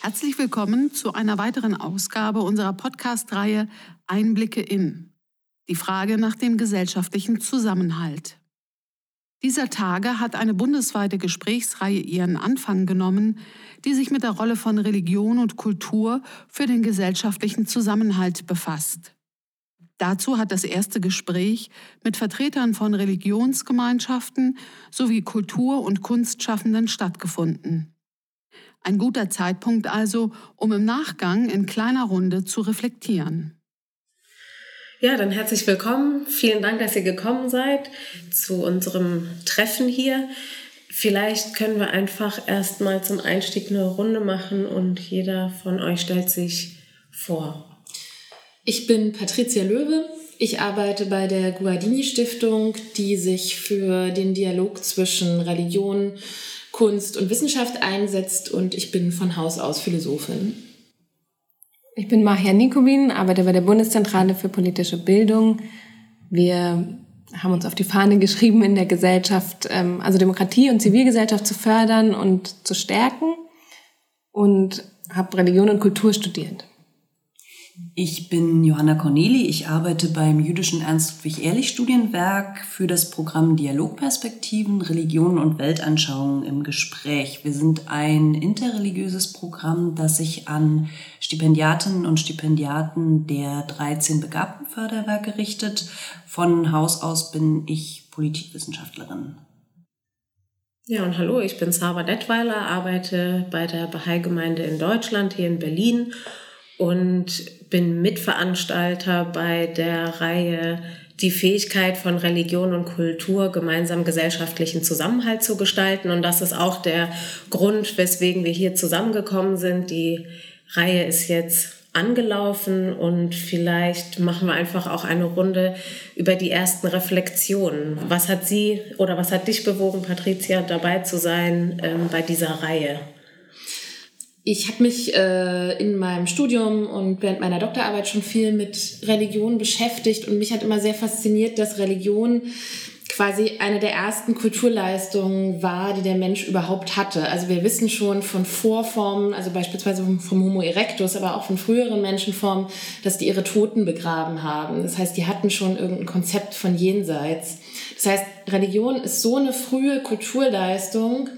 Herzlich willkommen zu einer weiteren Ausgabe unserer Podcast-Reihe Einblicke in die Frage nach dem gesellschaftlichen Zusammenhalt. Dieser Tage hat eine bundesweite Gesprächsreihe ihren Anfang genommen, die sich mit der Rolle von Religion und Kultur für den gesellschaftlichen Zusammenhalt befasst. Dazu hat das erste Gespräch mit Vertretern von Religionsgemeinschaften sowie Kultur- und Kunstschaffenden stattgefunden. Ein guter Zeitpunkt also, um im Nachgang in kleiner Runde zu reflektieren. Ja, dann herzlich willkommen. Vielen Dank, dass ihr gekommen seid zu unserem Treffen hier. Vielleicht können wir einfach erstmal zum Einstieg eine Runde machen und jeder von euch stellt sich vor. Ich bin Patricia Löwe. Ich arbeite bei der Guardini Stiftung, die sich für den Dialog zwischen Religion, Kunst und Wissenschaft einsetzt und ich bin von Haus aus Philosophin. Ich bin Mahia Nikobin, arbeite bei der Bundeszentrale für politische Bildung. Wir haben uns auf die Fahne geschrieben, in der Gesellschaft, ähm, also Demokratie und Zivilgesellschaft zu fördern und zu stärken und habe Religion und Kultur studiert. Ich bin Johanna Corneli. Ich arbeite beim jüdischen Ernst-Ludwig-Ehrlich-Studienwerk für das Programm Dialogperspektiven, Religionen und Weltanschauungen im Gespräch. Wir sind ein interreligiöses Programm, das sich an Stipendiatinnen und Stipendiaten der 13 Begabtenförderwerke richtet. Von Haus aus bin ich Politikwissenschaftlerin. Ja, und hallo, ich bin Sava Detweiler, arbeite bei der Bahai-Gemeinde in Deutschland, hier in Berlin und bin Mitveranstalter bei der Reihe die Fähigkeit von Religion und Kultur gemeinsam gesellschaftlichen Zusammenhalt zu gestalten. Und das ist auch der Grund, weswegen wir hier zusammengekommen sind. Die Reihe ist jetzt angelaufen und vielleicht machen wir einfach auch eine Runde über die ersten Reflexionen. Was hat Sie oder was hat dich bewogen, Patricia, dabei zu sein ähm, bei dieser Reihe? Ich habe mich äh, in meinem Studium und während meiner Doktorarbeit schon viel mit Religion beschäftigt und mich hat immer sehr fasziniert, dass Religion quasi eine der ersten Kulturleistungen war, die der Mensch überhaupt hatte. Also wir wissen schon von Vorformen, also beispielsweise vom Homo erectus, aber auch von früheren Menschenformen, dass die ihre Toten begraben haben. Das heißt, die hatten schon irgendein Konzept von jenseits. Das heißt, Religion ist so eine frühe Kulturleistung,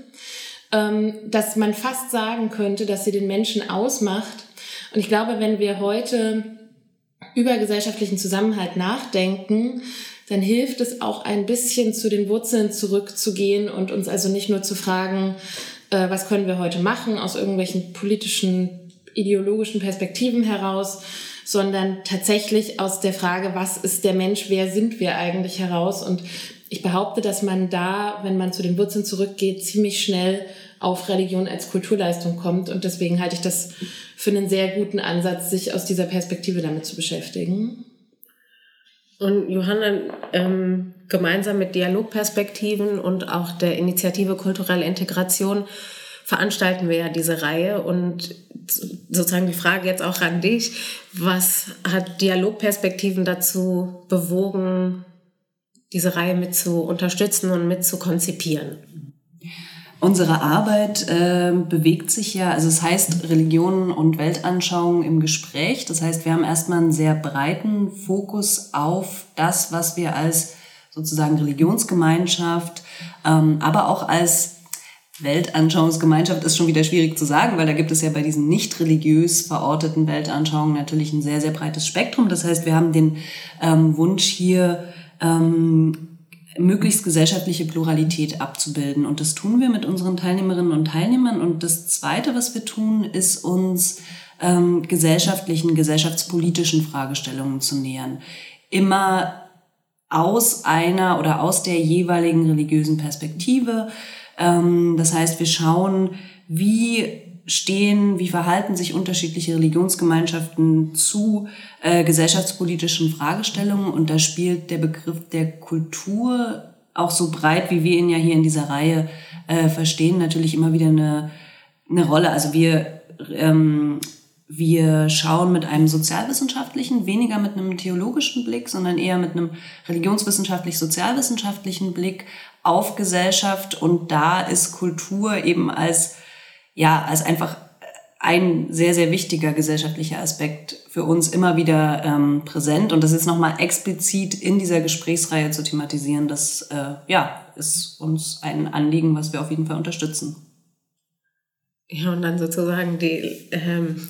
dass man fast sagen könnte, dass sie den Menschen ausmacht. Und ich glaube, wenn wir heute über gesellschaftlichen Zusammenhalt nachdenken, dann hilft es auch ein bisschen zu den Wurzeln zurückzugehen und uns also nicht nur zu fragen, äh, was können wir heute machen aus irgendwelchen politischen, ideologischen Perspektiven heraus, sondern tatsächlich aus der Frage, was ist der Mensch, wer sind wir eigentlich heraus? Und ich behaupte, dass man da, wenn man zu den Wurzeln zurückgeht, ziemlich schnell auf Religion als Kulturleistung kommt. Und deswegen halte ich das für einen sehr guten Ansatz, sich aus dieser Perspektive damit zu beschäftigen. Und Johanna, ähm, gemeinsam mit Dialogperspektiven und auch der Initiative Kulturelle Integration veranstalten wir ja diese Reihe. Und sozusagen die Frage jetzt auch an dich, was hat Dialogperspektiven dazu bewogen, diese Reihe mit zu unterstützen und mit zu konzipieren? Unsere Arbeit äh, bewegt sich ja, also es heißt Religionen und Weltanschauungen im Gespräch. Das heißt, wir haben erstmal einen sehr breiten Fokus auf das, was wir als sozusagen Religionsgemeinschaft, ähm, aber auch als Weltanschauungsgemeinschaft ist schon wieder schwierig zu sagen, weil da gibt es ja bei diesen nicht religiös verorteten Weltanschauungen natürlich ein sehr, sehr breites Spektrum. Das heißt, wir haben den ähm, Wunsch hier, ähm, möglichst gesellschaftliche Pluralität abzubilden. Und das tun wir mit unseren Teilnehmerinnen und Teilnehmern. Und das Zweite, was wir tun, ist uns ähm, gesellschaftlichen, gesellschaftspolitischen Fragestellungen zu nähern. Immer aus einer oder aus der jeweiligen religiösen Perspektive. Ähm, das heißt, wir schauen, wie stehen, wie verhalten sich unterschiedliche Religionsgemeinschaften zu äh, gesellschaftspolitischen Fragestellungen. Und da spielt der Begriff der Kultur auch so breit, wie wir ihn ja hier in dieser Reihe äh, verstehen, natürlich immer wieder eine, eine Rolle. Also wir ähm, wir schauen mit einem sozialwissenschaftlichen, weniger mit einem theologischen Blick, sondern eher mit einem religionswissenschaftlich-sozialwissenschaftlichen Blick auf Gesellschaft. Und da ist Kultur eben als, ja, als einfach ein sehr, sehr wichtiger gesellschaftlicher Aspekt für uns immer wieder ähm, präsent. Und das jetzt nochmal explizit in dieser Gesprächsreihe zu thematisieren, das äh, ja, ist uns ein Anliegen, was wir auf jeden Fall unterstützen. Ja, und dann sozusagen die, ähm,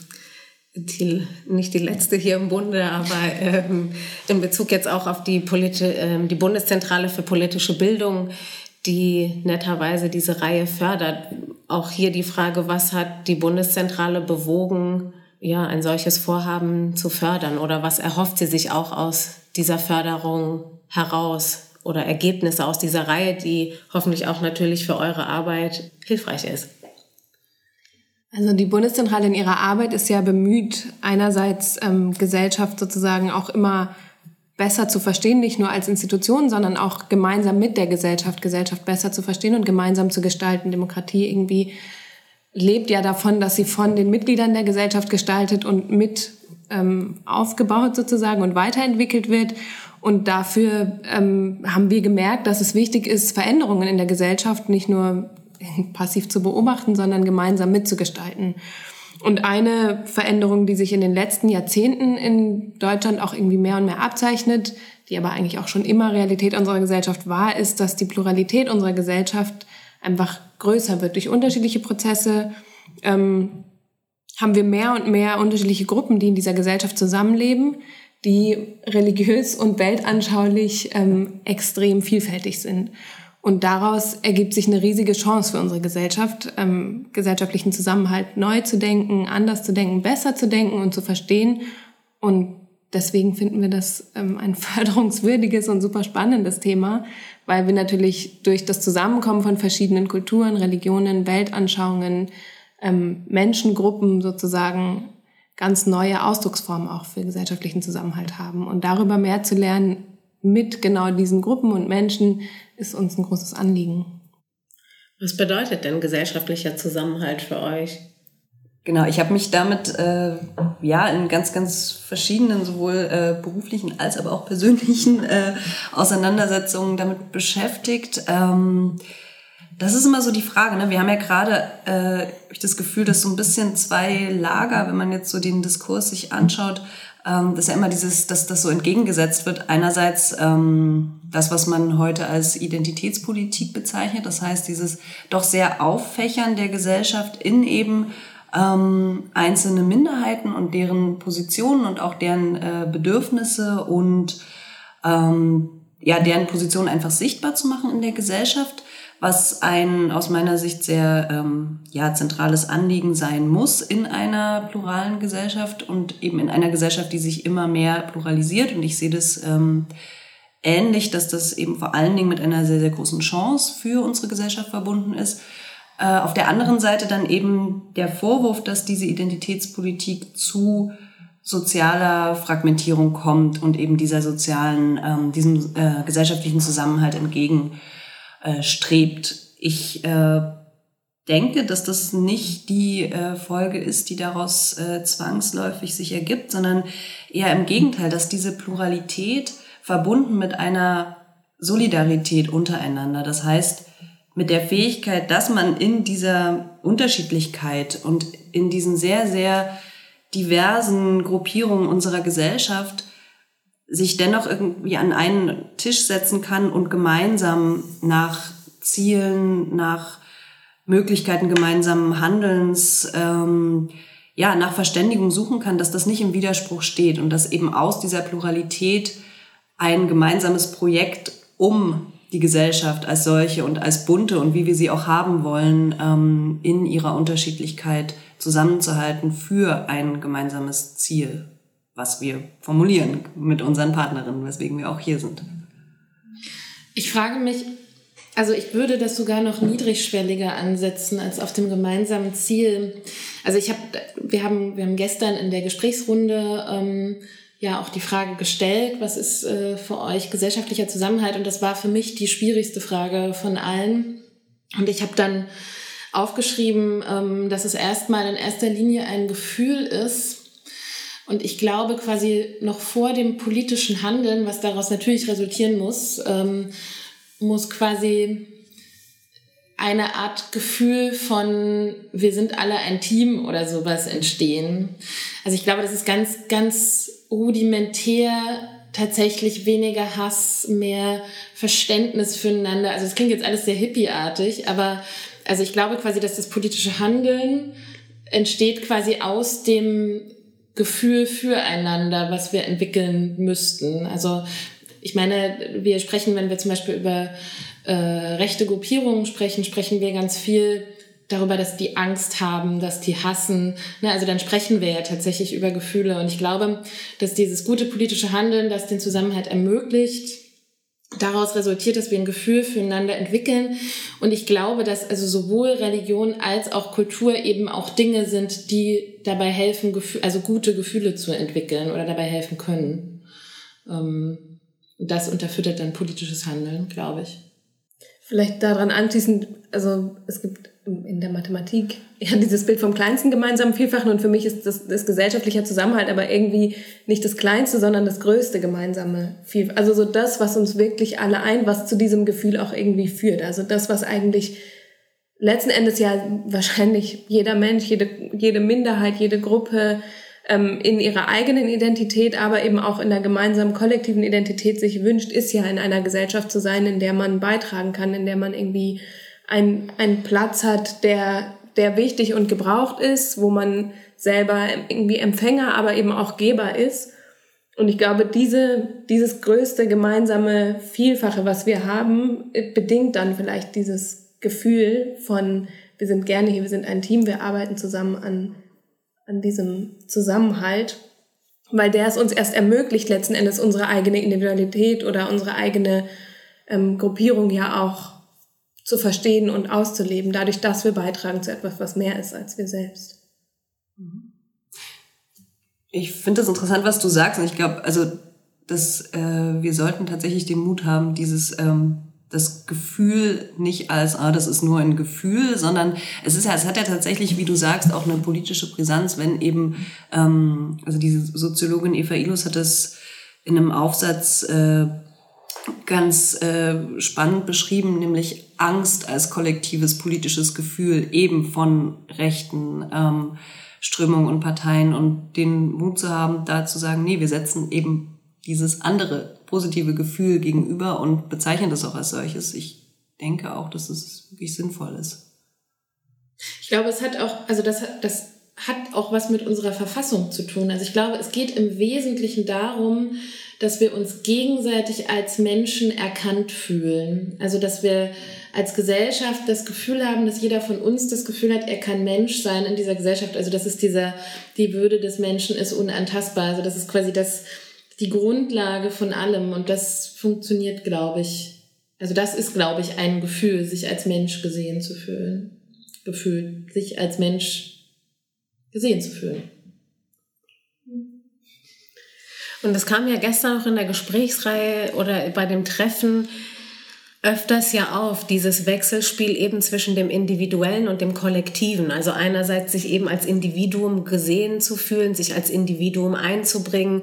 die nicht die letzte hier im Bunde, aber ähm, in Bezug jetzt auch auf die, Politi ähm, die Bundeszentrale für politische Bildung, die netterweise diese Reihe fördert. Auch hier die Frage, was hat die Bundeszentrale bewogen, ja, ein solches Vorhaben zu fördern oder was erhofft sie sich auch aus dieser Förderung heraus oder Ergebnisse aus dieser Reihe, die hoffentlich auch natürlich für eure Arbeit hilfreich ist? Also die Bundeszentrale in ihrer Arbeit ist ja bemüht, einerseits ähm, Gesellschaft sozusagen auch immer besser zu verstehen, nicht nur als Institution, sondern auch gemeinsam mit der Gesellschaft, Gesellschaft besser zu verstehen und gemeinsam zu gestalten. Demokratie irgendwie lebt ja davon, dass sie von den Mitgliedern der Gesellschaft gestaltet und mit ähm, aufgebaut sozusagen und weiterentwickelt wird. Und dafür ähm, haben wir gemerkt, dass es wichtig ist, Veränderungen in der Gesellschaft nicht nur passiv zu beobachten, sondern gemeinsam mitzugestalten. Und eine Veränderung, die sich in den letzten Jahrzehnten in Deutschland auch irgendwie mehr und mehr abzeichnet, die aber eigentlich auch schon immer Realität unserer Gesellschaft war, ist, dass die Pluralität unserer Gesellschaft einfach größer wird. Durch unterschiedliche Prozesse ähm, haben wir mehr und mehr unterschiedliche Gruppen, die in dieser Gesellschaft zusammenleben, die religiös und weltanschaulich ähm, extrem vielfältig sind. Und daraus ergibt sich eine riesige Chance für unsere Gesellschaft, ähm, gesellschaftlichen Zusammenhalt neu zu denken, anders zu denken, besser zu denken und zu verstehen. Und deswegen finden wir das ähm, ein förderungswürdiges und super spannendes Thema, weil wir natürlich durch das Zusammenkommen von verschiedenen Kulturen, Religionen, Weltanschauungen, ähm, Menschengruppen sozusagen ganz neue Ausdrucksformen auch für gesellschaftlichen Zusammenhalt haben. Und darüber mehr zu lernen mit genau diesen Gruppen und Menschen ist uns ein großes Anliegen. Was bedeutet denn gesellschaftlicher Zusammenhalt für euch? Genau, ich habe mich damit äh, ja in ganz, ganz verschiedenen, sowohl äh, beruflichen als aber auch persönlichen äh, Auseinandersetzungen damit beschäftigt. Ähm, das ist immer so die Frage. Ne? Wir haben ja gerade äh, das Gefühl, dass so ein bisschen zwei Lager, wenn man jetzt so den Diskurs sich anschaut, ähm, dass ja immer dieses, dass das so entgegengesetzt wird. Einerseits ähm, das, was man heute als Identitätspolitik bezeichnet, das heißt dieses doch sehr Auffächern der Gesellschaft in eben ähm, einzelne Minderheiten und deren Positionen und auch deren äh, Bedürfnisse und ähm, ja, deren Position einfach sichtbar zu machen in der Gesellschaft was ein aus meiner Sicht sehr ähm, ja, zentrales Anliegen sein muss in einer pluralen Gesellschaft und eben in einer Gesellschaft, die sich immer mehr pluralisiert. Und ich sehe das ähm, ähnlich, dass das eben vor allen Dingen mit einer sehr, sehr großen Chance für unsere Gesellschaft verbunden ist. Äh, auf der anderen Seite dann eben der Vorwurf, dass diese Identitätspolitik zu sozialer Fragmentierung kommt und eben dieser sozialen, ähm, diesem äh, gesellschaftlichen Zusammenhalt entgegen äh, strebt. Ich äh, denke, dass das nicht die äh, Folge ist, die daraus äh, zwangsläufig sich ergibt, sondern eher im Gegenteil, dass diese Pluralität verbunden mit einer Solidarität untereinander, das heißt mit der Fähigkeit, dass man in dieser Unterschiedlichkeit und in diesen sehr, sehr diversen Gruppierungen unserer Gesellschaft sich dennoch irgendwie an einen Tisch setzen kann und gemeinsam nach Zielen, nach Möglichkeiten gemeinsamen Handelns, ähm, ja, nach Verständigung suchen kann, dass das nicht im Widerspruch steht und dass eben aus dieser Pluralität ein gemeinsames Projekt um die Gesellschaft als solche und als bunte und wie wir sie auch haben wollen, ähm, in ihrer Unterschiedlichkeit zusammenzuhalten für ein gemeinsames Ziel was wir formulieren mit unseren Partnerinnen, weswegen wir auch hier sind. Ich frage mich, also ich würde das sogar noch niedrigschwelliger ansetzen als auf dem gemeinsamen Ziel. Also ich habe, wir haben, wir haben gestern in der Gesprächsrunde ähm, ja auch die Frage gestellt, was ist äh, für euch gesellschaftlicher Zusammenhalt? Und das war für mich die schwierigste Frage von allen. Und ich habe dann aufgeschrieben, ähm, dass es erstmal in erster Linie ein Gefühl ist. Und ich glaube quasi noch vor dem politischen Handeln, was daraus natürlich resultieren muss, ähm, muss quasi eine Art Gefühl von wir sind alle ein Team oder sowas entstehen. Also ich glaube, das ist ganz, ganz rudimentär tatsächlich weniger Hass, mehr Verständnis füreinander. Also es klingt jetzt alles sehr hippieartig, aber also ich glaube quasi, dass das politische Handeln entsteht quasi aus dem Gefühl füreinander, was wir entwickeln müssten. Also ich meine, wir sprechen, wenn wir zum Beispiel über äh, rechte Gruppierungen sprechen, sprechen wir ganz viel darüber, dass die Angst haben, dass die hassen. Ne, also dann sprechen wir ja tatsächlich über Gefühle. Und ich glaube, dass dieses gute politische Handeln, das den Zusammenhalt ermöglicht, daraus resultiert, dass wir ein Gefühl füreinander entwickeln. Und ich glaube, dass also sowohl Religion als auch Kultur eben auch Dinge sind, die dabei helfen, also gute Gefühle zu entwickeln oder dabei helfen können. Ähm, das unterfüttert dann politisches Handeln, glaube ich. Vielleicht daran anschließend, also es gibt in der Mathematik ja dieses Bild vom kleinsten gemeinsamen Vielfachen und für mich ist das, das gesellschaftlicher Zusammenhalt aber irgendwie nicht das kleinste, sondern das größte gemeinsame Vielfachen. Also so das, was uns wirklich alle ein, was zu diesem Gefühl auch irgendwie führt. Also das, was eigentlich letzten Endes ja wahrscheinlich jeder Mensch, jede, jede Minderheit, jede Gruppe ähm, in ihrer eigenen Identität, aber eben auch in der gemeinsamen kollektiven Identität sich wünscht, ist ja in einer Gesellschaft zu sein, in der man beitragen kann, in der man irgendwie ein, einen Platz hat, der, der wichtig und gebraucht ist, wo man selber irgendwie Empfänger, aber eben auch Geber ist. Und ich glaube, diese, dieses größte gemeinsame Vielfache, was wir haben, bedingt dann vielleicht dieses Gefühl von, wir sind gerne hier, wir sind ein Team, wir arbeiten zusammen an, an diesem Zusammenhalt, weil der es uns erst ermöglicht, letzten Endes unsere eigene Individualität oder unsere eigene ähm, Gruppierung ja auch zu verstehen und auszuleben, dadurch, dass wir beitragen zu etwas, was mehr ist als wir selbst. Ich finde das interessant, was du sagst. Und ich glaube, also, dass äh, wir sollten tatsächlich den Mut haben, dieses ähm, das Gefühl nicht als, ah, das ist nur ein Gefühl, sondern es ist ja, es hat ja tatsächlich, wie du sagst, auch eine politische Brisanz, wenn eben, ähm, also diese Soziologin Eva Ilus hat das in einem Aufsatz äh, ganz äh, spannend beschrieben, nämlich Angst als kollektives politisches Gefühl eben von rechten ähm, Strömungen und Parteien und den Mut zu haben, da zu sagen, nee, wir setzen eben dieses andere positive Gefühl gegenüber und bezeichnen das auch als solches. Ich denke auch, dass es wirklich sinnvoll ist. Ich glaube, es hat auch, also das, das hat auch was mit unserer Verfassung zu tun. Also ich glaube, es geht im Wesentlichen darum, dass wir uns gegenseitig als Menschen erkannt fühlen. Also dass wir als Gesellschaft das Gefühl haben, dass jeder von uns das Gefühl hat, er kann Mensch sein in dieser Gesellschaft. Also das ist dieser, die Würde des Menschen ist unantastbar. Also das ist quasi das, die Grundlage von allem und das funktioniert, glaube ich. Also das ist, glaube ich, ein Gefühl, sich als Mensch gesehen zu fühlen. Gefühl, sich als Mensch gesehen zu fühlen. Und es kam ja gestern noch in der Gesprächsreihe oder bei dem Treffen öfters ja auf, dieses Wechselspiel eben zwischen dem Individuellen und dem Kollektiven. Also einerseits sich eben als Individuum gesehen zu fühlen, sich als Individuum einzubringen,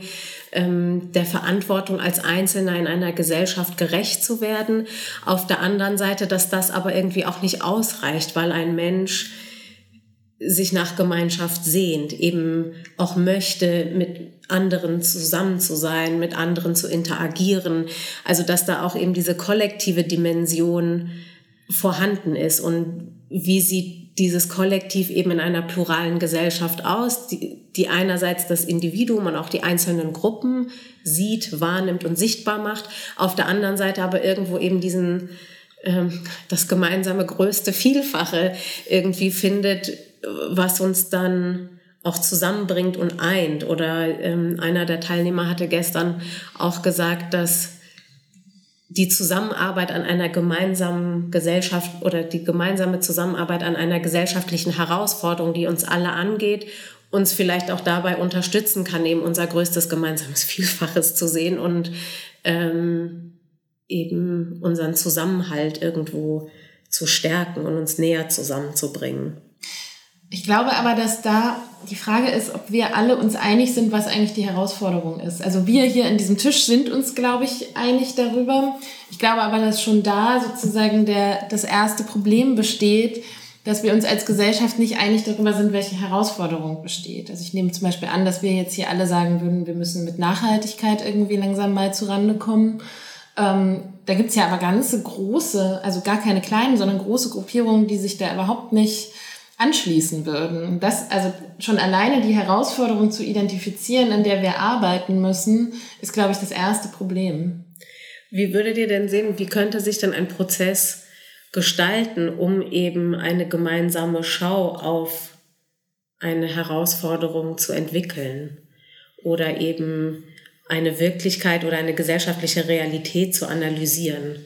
ähm, der Verantwortung als Einzelner in einer Gesellschaft gerecht zu werden. Auf der anderen Seite, dass das aber irgendwie auch nicht ausreicht, weil ein Mensch sich nach Gemeinschaft sehnt, eben auch möchte, mit anderen zusammen zu sein, mit anderen zu interagieren. Also dass da auch eben diese kollektive Dimension vorhanden ist und wie sieht dieses Kollektiv eben in einer pluralen Gesellschaft aus, die, die einerseits das Individuum und auch die einzelnen Gruppen sieht, wahrnimmt und sichtbar macht, auf der anderen Seite aber irgendwo eben diesen ähm, das gemeinsame größte Vielfache irgendwie findet, was uns dann auch zusammenbringt und eint. Oder ähm, einer der Teilnehmer hatte gestern auch gesagt, dass die Zusammenarbeit an einer gemeinsamen Gesellschaft oder die gemeinsame Zusammenarbeit an einer gesellschaftlichen Herausforderung, die uns alle angeht, uns vielleicht auch dabei unterstützen kann, eben unser größtes gemeinsames Vielfaches zu sehen und ähm, eben unseren Zusammenhalt irgendwo zu stärken und uns näher zusammenzubringen. Ich glaube aber, dass da die Frage ist, ob wir alle uns einig sind, was eigentlich die Herausforderung ist. Also wir hier in diesem Tisch sind uns, glaube ich, einig darüber. Ich glaube aber, dass schon da sozusagen der, das erste Problem besteht, dass wir uns als Gesellschaft nicht einig darüber sind, welche Herausforderung besteht. Also ich nehme zum Beispiel an, dass wir jetzt hier alle sagen würden, wir müssen mit Nachhaltigkeit irgendwie langsam mal zurande kommen. Ähm, da gibt's ja aber ganze große, also gar keine kleinen, sondern große Gruppierungen, die sich da überhaupt nicht anschließen würden. Das, also schon alleine die Herausforderung zu identifizieren, in der wir arbeiten müssen, ist, glaube ich, das erste Problem. Wie würdet ihr denn sehen, wie könnte sich denn ein Prozess gestalten, um eben eine gemeinsame Schau auf eine Herausforderung zu entwickeln oder eben eine Wirklichkeit oder eine gesellschaftliche Realität zu analysieren?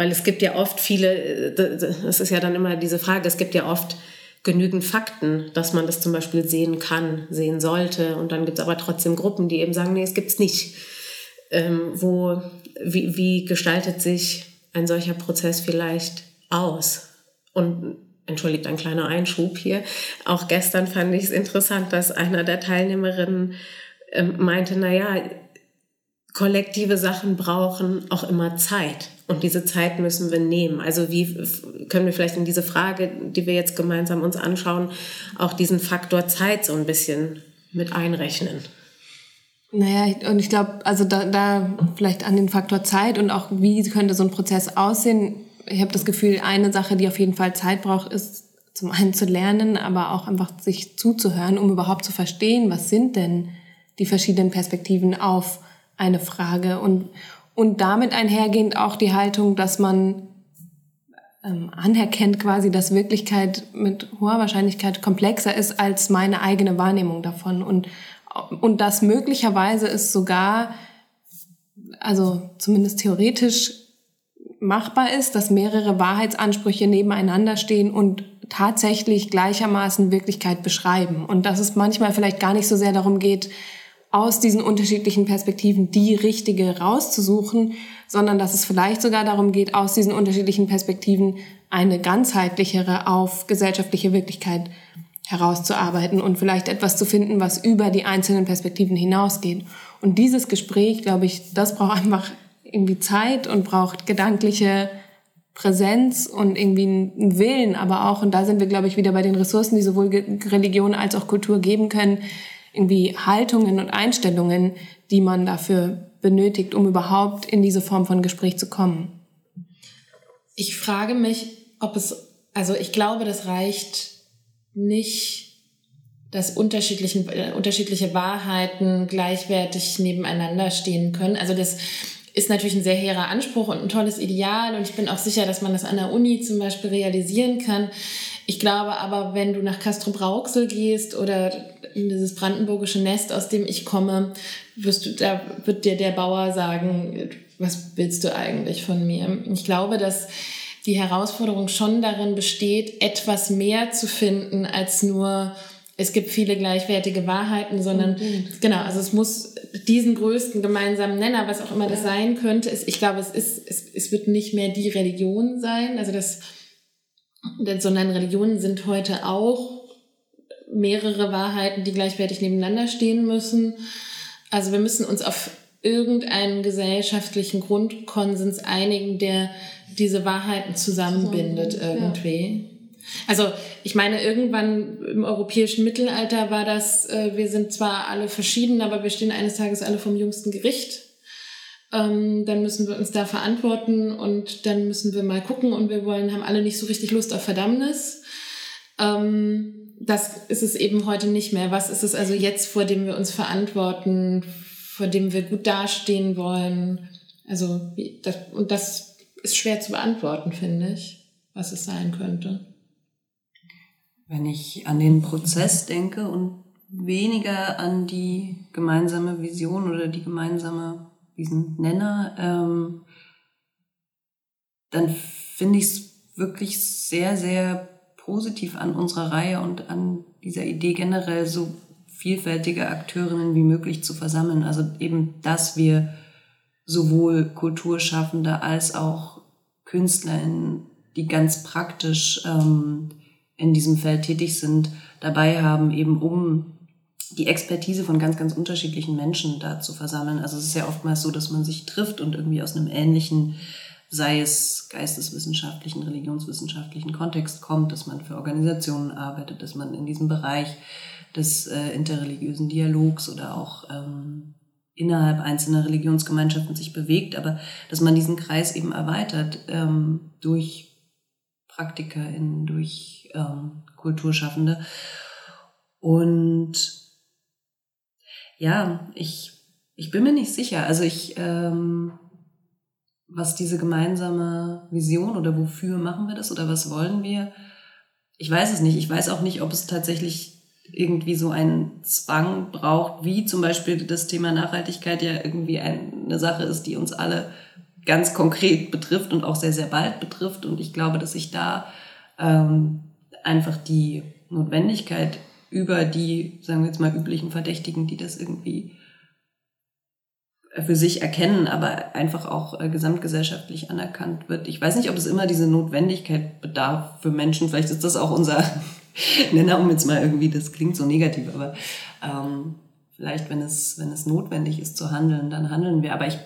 Weil es gibt ja oft viele, das ist ja dann immer diese Frage, es gibt ja oft genügend Fakten, dass man das zum Beispiel sehen kann, sehen sollte. Und dann gibt es aber trotzdem Gruppen, die eben sagen, nee, es gibt's nicht. Ähm, wo, wie, wie gestaltet sich ein solcher Prozess vielleicht aus? Und entschuldigt ein kleiner Einschub hier. Auch gestern fand ich es interessant, dass einer der Teilnehmerinnen ähm, meinte, na ja, kollektive Sachen brauchen auch immer Zeit. Und diese Zeit müssen wir nehmen. Also wie können wir vielleicht in diese Frage, die wir jetzt gemeinsam uns anschauen, auch diesen Faktor Zeit so ein bisschen mit einrechnen? Naja, und ich glaube, also da, da vielleicht an den Faktor Zeit und auch wie könnte so ein Prozess aussehen. Ich habe das Gefühl, eine Sache, die auf jeden Fall Zeit braucht, ist zum einen zu lernen, aber auch einfach sich zuzuhören, um überhaupt zu verstehen, was sind denn die verschiedenen Perspektiven auf eine Frage und, und damit einhergehend auch die Haltung, dass man ähm, anerkennt quasi, dass Wirklichkeit mit hoher Wahrscheinlichkeit komplexer ist als meine eigene Wahrnehmung davon und, und dass möglicherweise es sogar, also zumindest theoretisch machbar ist, dass mehrere Wahrheitsansprüche nebeneinander stehen und tatsächlich gleichermaßen Wirklichkeit beschreiben. Und dass es manchmal vielleicht gar nicht so sehr darum geht, aus diesen unterschiedlichen Perspektiven die richtige rauszusuchen, sondern dass es vielleicht sogar darum geht, aus diesen unterschiedlichen Perspektiven eine ganzheitlichere auf gesellschaftliche Wirklichkeit herauszuarbeiten und vielleicht etwas zu finden, was über die einzelnen Perspektiven hinausgeht. Und dieses Gespräch, glaube ich, das braucht einfach irgendwie Zeit und braucht gedankliche Präsenz und irgendwie einen Willen, aber auch, und da sind wir, glaube ich, wieder bei den Ressourcen, die sowohl Religion als auch Kultur geben können, irgendwie Haltungen und Einstellungen, die man dafür benötigt, um überhaupt in diese Form von Gespräch zu kommen. Ich frage mich, ob es, also ich glaube, das reicht nicht, dass unterschiedlichen, äh, unterschiedliche Wahrheiten gleichwertig nebeneinander stehen können. Also das ist natürlich ein sehr hehrer Anspruch und ein tolles Ideal und ich bin auch sicher, dass man das an der Uni zum Beispiel realisieren kann. Ich glaube aber, wenn du nach Castro Brauxel gehst oder in dieses brandenburgische Nest, aus dem ich komme, wirst du, da wird dir der Bauer sagen, was willst du eigentlich von mir? Ich glaube, dass die Herausforderung schon darin besteht, etwas mehr zu finden als nur es gibt viele gleichwertige Wahrheiten, sondern mhm. genau, also es muss diesen größten gemeinsamen Nenner, was auch immer das sein könnte, ist, ich glaube, es ist, es, es wird nicht mehr die Religion sein, also das, sondern Religionen sind heute auch mehrere Wahrheiten, die gleichwertig nebeneinander stehen müssen. Also wir müssen uns auf irgendeinen gesellschaftlichen Grundkonsens einigen, der diese Wahrheiten zusammenbindet irgendwie. Ja. Also ich meine, irgendwann im europäischen Mittelalter war das, äh, wir sind zwar alle verschieden, aber wir stehen eines Tages alle vom jüngsten Gericht. Ähm, dann müssen wir uns da verantworten und dann müssen wir mal gucken und wir wollen, haben alle nicht so richtig Lust auf Verdammnis. Ähm, das ist es eben heute nicht mehr. Was ist es also jetzt, vor dem wir uns verantworten, vor dem wir gut dastehen wollen? Also, das, und das ist schwer zu beantworten, finde ich, was es sein könnte. Wenn ich an den Prozess denke und weniger an die gemeinsame Vision oder die gemeinsame, diesen Nenner, ähm, dann finde ich es wirklich sehr, sehr positiv an unserer Reihe und an dieser Idee generell so vielfältige Akteurinnen wie möglich zu versammeln. Also eben, dass wir sowohl Kulturschaffende als auch KünstlerInnen, die ganz praktisch ähm, in diesem Feld tätig sind, dabei haben, eben um die Expertise von ganz, ganz unterschiedlichen Menschen da zu versammeln. Also es ist ja oftmals so, dass man sich trifft und irgendwie aus einem ähnlichen, sei es geisteswissenschaftlichen, religionswissenschaftlichen Kontext kommt, dass man für Organisationen arbeitet, dass man in diesem Bereich des äh, interreligiösen Dialogs oder auch ähm, innerhalb einzelner Religionsgemeinschaften sich bewegt, aber dass man diesen Kreis eben erweitert ähm, durch PraktikerInnen, durch ähm, Kulturschaffende. Und ja, ich, ich bin mir nicht sicher. Also ich, ähm, was diese gemeinsame Vision oder wofür machen wir das oder was wollen wir? Ich weiß es nicht. Ich weiß auch nicht, ob es tatsächlich irgendwie so einen Zwang braucht, wie zum Beispiel das Thema Nachhaltigkeit ja irgendwie eine Sache ist, die uns alle ganz konkret betrifft und auch sehr, sehr bald betrifft. Und ich glaube, dass sich da ähm, einfach die Notwendigkeit über die, sagen wir jetzt mal, üblichen Verdächtigen, die das irgendwie für sich erkennen, aber einfach auch äh, gesamtgesellschaftlich anerkannt wird. Ich weiß nicht, ob es immer diese Notwendigkeit bedarf für Menschen. Vielleicht ist das auch unser Nenner, um jetzt mal irgendwie, das klingt so negativ, aber ähm, vielleicht, wenn es, wenn es notwendig ist zu handeln, dann handeln wir. Aber ich,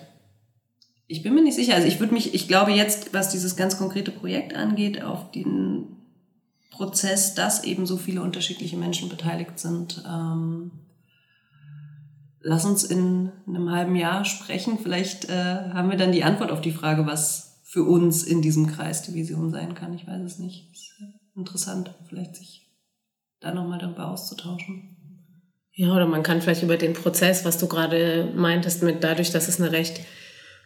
ich bin mir nicht sicher. Also ich würde mich, ich glaube jetzt, was dieses ganz konkrete Projekt angeht, auf den Prozess, dass eben so viele unterschiedliche Menschen beteiligt sind. Ähm, lass uns in einem halben Jahr sprechen. Vielleicht äh, haben wir dann die Antwort auf die Frage, was für uns in diesem Kreis die Vision sein kann. Ich weiß es nicht. Ist interessant, vielleicht sich da nochmal darüber auszutauschen. Ja, oder man kann vielleicht über den Prozess, was du gerade meintest, mit dadurch, dass es eine recht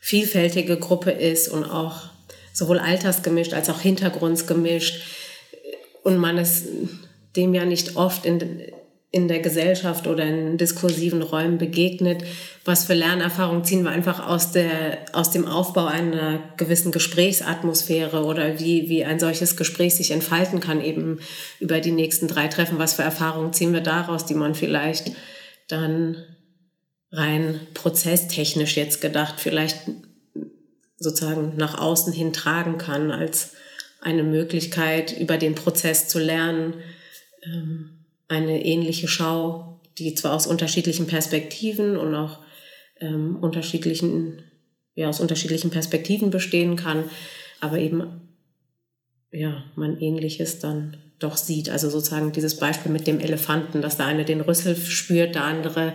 vielfältige Gruppe ist und auch sowohl altersgemischt als auch hintergrundsgemischt, und man es dem ja nicht oft in, in der Gesellschaft oder in diskursiven Räumen begegnet. Was für Lernerfahrungen ziehen wir einfach aus, der, aus dem Aufbau einer gewissen Gesprächsatmosphäre oder wie, wie ein solches Gespräch sich entfalten kann, eben über die nächsten drei Treffen. Was für Erfahrungen ziehen wir daraus, die man vielleicht dann rein prozesstechnisch jetzt gedacht vielleicht sozusagen nach außen hin tragen kann als eine Möglichkeit, über den Prozess zu lernen, ähm, eine ähnliche Schau, die zwar aus unterschiedlichen Perspektiven und auch ähm, unterschiedlichen, ja, aus unterschiedlichen Perspektiven bestehen kann, aber eben, ja, man Ähnliches dann doch sieht. Also sozusagen dieses Beispiel mit dem Elefanten, dass der eine den Rüssel spürt, der andere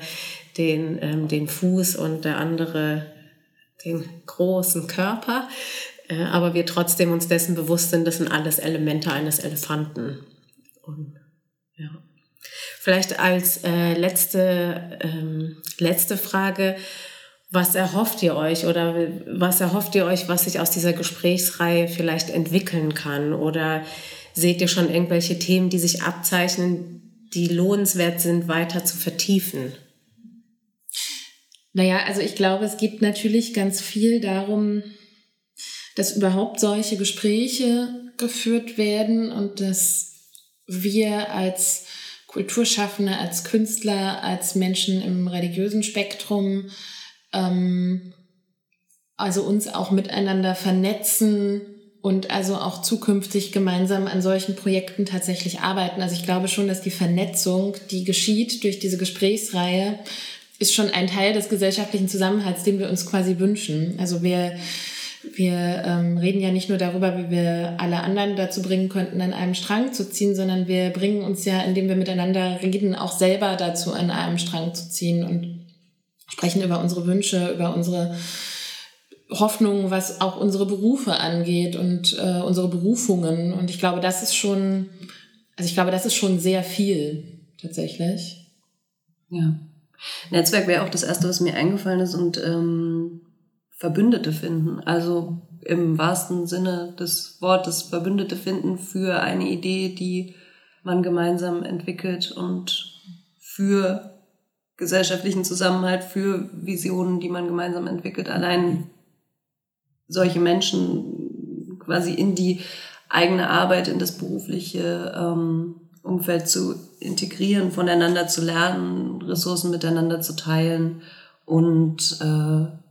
den, ähm, den Fuß und der andere den großen Körper. Äh, aber wir trotzdem uns dessen bewusst sind, das sind alles Elemente eines Elefanten. Und, ja. Vielleicht als äh, letzte, ähm, letzte Frage, was erhofft ihr euch oder was erhofft ihr euch, was sich aus dieser Gesprächsreihe vielleicht entwickeln kann? Oder seht ihr schon irgendwelche Themen, die sich abzeichnen, die lohnenswert sind, weiter zu vertiefen? Naja, also ich glaube, es geht natürlich ganz viel darum, dass überhaupt solche Gespräche geführt werden und dass wir als Kulturschaffende, als Künstler, als Menschen im religiösen Spektrum, ähm, also uns auch miteinander vernetzen und also auch zukünftig gemeinsam an solchen Projekten tatsächlich arbeiten. Also ich glaube schon, dass die Vernetzung, die geschieht durch diese Gesprächsreihe, ist schon ein Teil des gesellschaftlichen Zusammenhalts, den wir uns quasi wünschen. Also wir wir ähm, reden ja nicht nur darüber, wie wir alle anderen dazu bringen könnten, an einem Strang zu ziehen, sondern wir bringen uns ja, indem wir miteinander reden, auch selber dazu, an einem Strang zu ziehen und sprechen über unsere Wünsche, über unsere Hoffnungen, was auch unsere Berufe angeht und äh, unsere Berufungen. Und ich glaube, das ist schon, also ich glaube, das ist schon sehr viel tatsächlich. Ja. Netzwerk wäre auch das erste, was mir eingefallen ist und ähm Verbündete finden. Also im wahrsten Sinne des Wortes Verbündete finden für eine Idee, die man gemeinsam entwickelt und für gesellschaftlichen Zusammenhalt, für Visionen, die man gemeinsam entwickelt. Allein solche Menschen quasi in die eigene Arbeit, in das berufliche ähm, Umfeld zu integrieren, voneinander zu lernen, Ressourcen miteinander zu teilen und äh,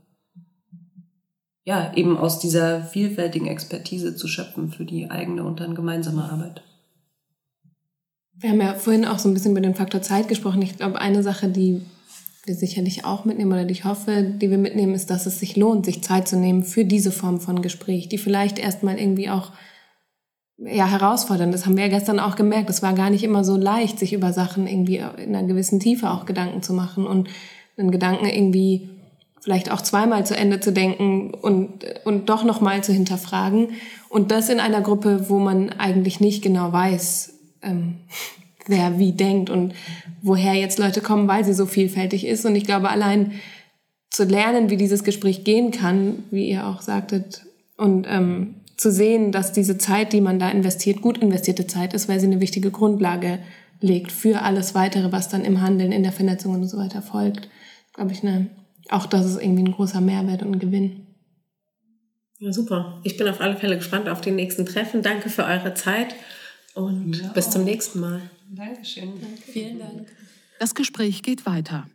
ja, eben aus dieser vielfältigen Expertise zu schöpfen für die eigene und dann gemeinsame Arbeit. Wir haben ja vorhin auch so ein bisschen über den Faktor Zeit gesprochen. Ich glaube, eine Sache, die wir sicherlich auch mitnehmen oder die ich hoffe, die wir mitnehmen, ist, dass es sich lohnt, sich Zeit zu nehmen für diese Form von Gespräch, die vielleicht erstmal irgendwie auch ja, herausfordernd. Das haben wir ja gestern auch gemerkt. Es war gar nicht immer so leicht, sich über Sachen irgendwie in einer gewissen Tiefe auch Gedanken zu machen und einen Gedanken irgendwie vielleicht auch zweimal zu Ende zu denken und, und doch nochmal zu hinterfragen. Und das in einer Gruppe, wo man eigentlich nicht genau weiß, ähm, wer wie denkt und woher jetzt Leute kommen, weil sie so vielfältig ist. Und ich glaube, allein zu lernen, wie dieses Gespräch gehen kann, wie ihr auch sagtet, und ähm, zu sehen, dass diese Zeit, die man da investiert, gut investierte Zeit ist, weil sie eine wichtige Grundlage legt für alles weitere, was dann im Handeln, in der Vernetzung und so weiter folgt. Glaube ich, ne, auch das ist irgendwie ein großer Mehrwert und ein Gewinn. Ja, super. Ich bin auf alle Fälle gespannt auf die nächsten Treffen. Danke für eure Zeit und ja. bis zum nächsten Mal. Dankeschön. Danke. Vielen Dank. Das Gespräch geht weiter.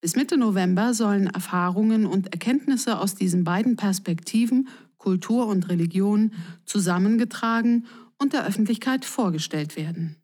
Bis Mitte November sollen Erfahrungen und Erkenntnisse aus diesen beiden Perspektiven Kultur und Religion zusammengetragen und der Öffentlichkeit vorgestellt werden.